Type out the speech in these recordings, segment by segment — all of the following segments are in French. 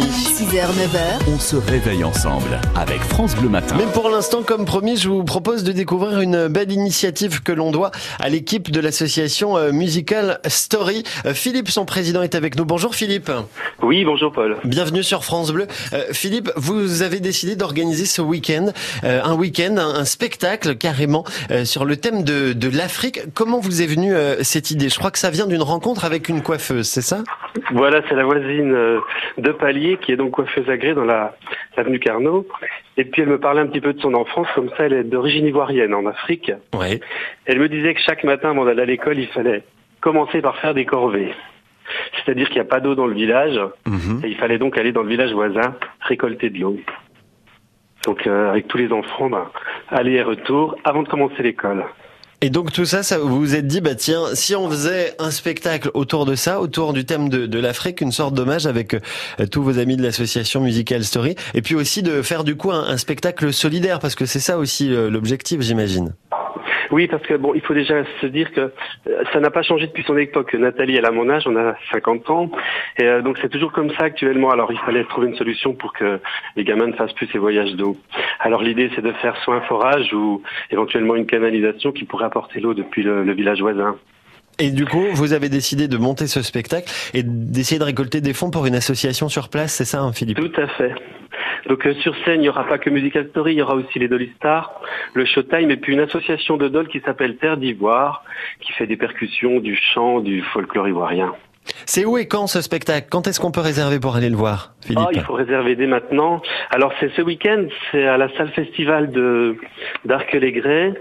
6h, 9h, On se réveille ensemble avec France Bleu Matin. Mais pour l'instant, comme promis, je vous propose de découvrir une belle initiative que l'on doit à l'équipe de l'association euh, Musical Story. Euh, Philippe, son président, est avec nous. Bonjour Philippe. Oui, bonjour Paul. Bienvenue sur France Bleu. Euh, Philippe, vous avez décidé d'organiser ce week-end, euh, un week-end, un, un spectacle carrément euh, sur le thème de, de l'Afrique. Comment vous est venue cette idée? Je crois que ça vient d'une rencontre avec une coiffeuse, c'est ça? Voilà, c'est la voisine euh, de Palier qui est donc coiffeuse agréée dans la l'avenue Carnot. Et puis elle me parlait un petit peu de son enfance, comme ça elle est d'origine ivoirienne en Afrique. Elle me disait que chaque matin avant d'aller à l'école, il fallait commencer par faire des corvées. C'est-à-dire qu'il n'y a pas d'eau dans le village, Mhm. et il fallait donc aller dans le village voisin récolter de l'eau. Donc euh, avec tous les enfants, ben, aller et retour avant de commencer l'école. Et donc tout ça, ça vous vous êtes dit, bah tiens, si on faisait un spectacle autour de ça, autour du thème de, de l'Afrique, une sorte d'hommage avec euh, tous vos amis de l'association Musical Story, et puis aussi de faire du coup un, spectacle solidaire, parce que c'est ça aussi euh, l'objectif, j'imagine. Oui, parce que bon, il faut déjà se dire que euh, ça n'a pas changé depuis son époque. Nathalie, elle a mon âge, on a 50 ans, et euh, donc c'est toujours comme ça actuellement. Alors il fallait trouver une solution pour que les gamins ne fassent plus ces voyages d'eau. Alors l'idée, c'est de faire soit un forage ou éventuellement une canalisation qui pourrait apporter l'eau depuis le, le village voisin. Et du coup, vous avez décidé de monter ce spectacle et d'essayer de récolter des fonds pour une association sur place, c'est ça, hein, Philippe? Tout à fait. Donc euh, sur scène, il n'y aura pas que Musical Story, il y aura aussi les Dolly Stars, le Showtime et puis une association de dolls qui s'appelle Terre d'Ivoire, qui fait des percussions, du chant, du folklore ivoirien. C'est où et quand ce spectacle? Quand est-ce qu'on peut réserver pour aller le voir, Philippe? Ah, il faut réserver dès maintenant. Alors c'est ce week-end, c'est à la salle festival de d'Arc-les-Grès.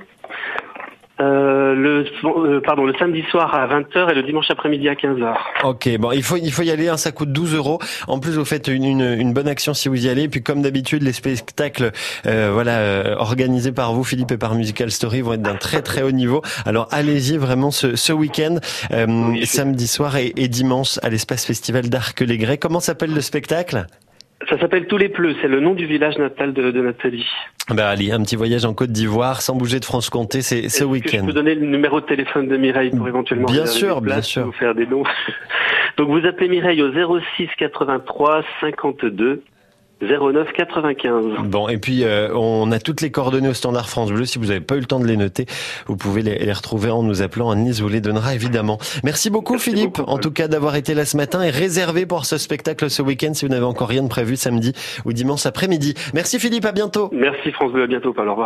Euh, le euh, pardon le samedi soir à 20h et le dimanche après-midi à 15h. Ok, bon, il faut il faut y aller. hein, ça coûte 12 euros. En plus, vous faites une, une, une bonne action si vous y allez. Et puis, comme d'habitude, les spectacles, euh, voilà, euh, organisés par vous, Philippe, et par Musical Story, vont être d'un très très haut niveau. Alors, allez-y vraiment ce, ce week-end, euh, Oui, samedi soir et, et dimanche à l'espace festival d'Arc-les-Grès. Comment s'appelle le spectacle? Ça s'appelle Tous les Pleux, c'est le nom du village natal de, de Nathalie. Ben allez, un petit voyage en Côte d'Ivoire sans bouger de Franche-Comté, c'est ce week-end. Je peux donner le numéro de téléphone de Mireille pour éventuellement Bien sûr, des bien sûr. ou faire des dons. Donc vous appelez Mireille au 06 83 52 09 95. Bon, et puis euh, on a toutes les coordonnées au standard France Bleu. Si vous n'avez pas eu le temps de les noter, vous pouvez les, les retrouver en nous appelant. Annelise vous les donnera évidemment. Merci beaucoup Merci Philippe, beaucoup, en tout cas d'avoir été là ce matin et réservé pour ce spectacle ce week-end si vous n'avez encore rien de prévu samedi ou dimanche après-midi. Merci Philippe, à bientôt. Merci France Bleu, à bientôt, Paul, au revoir.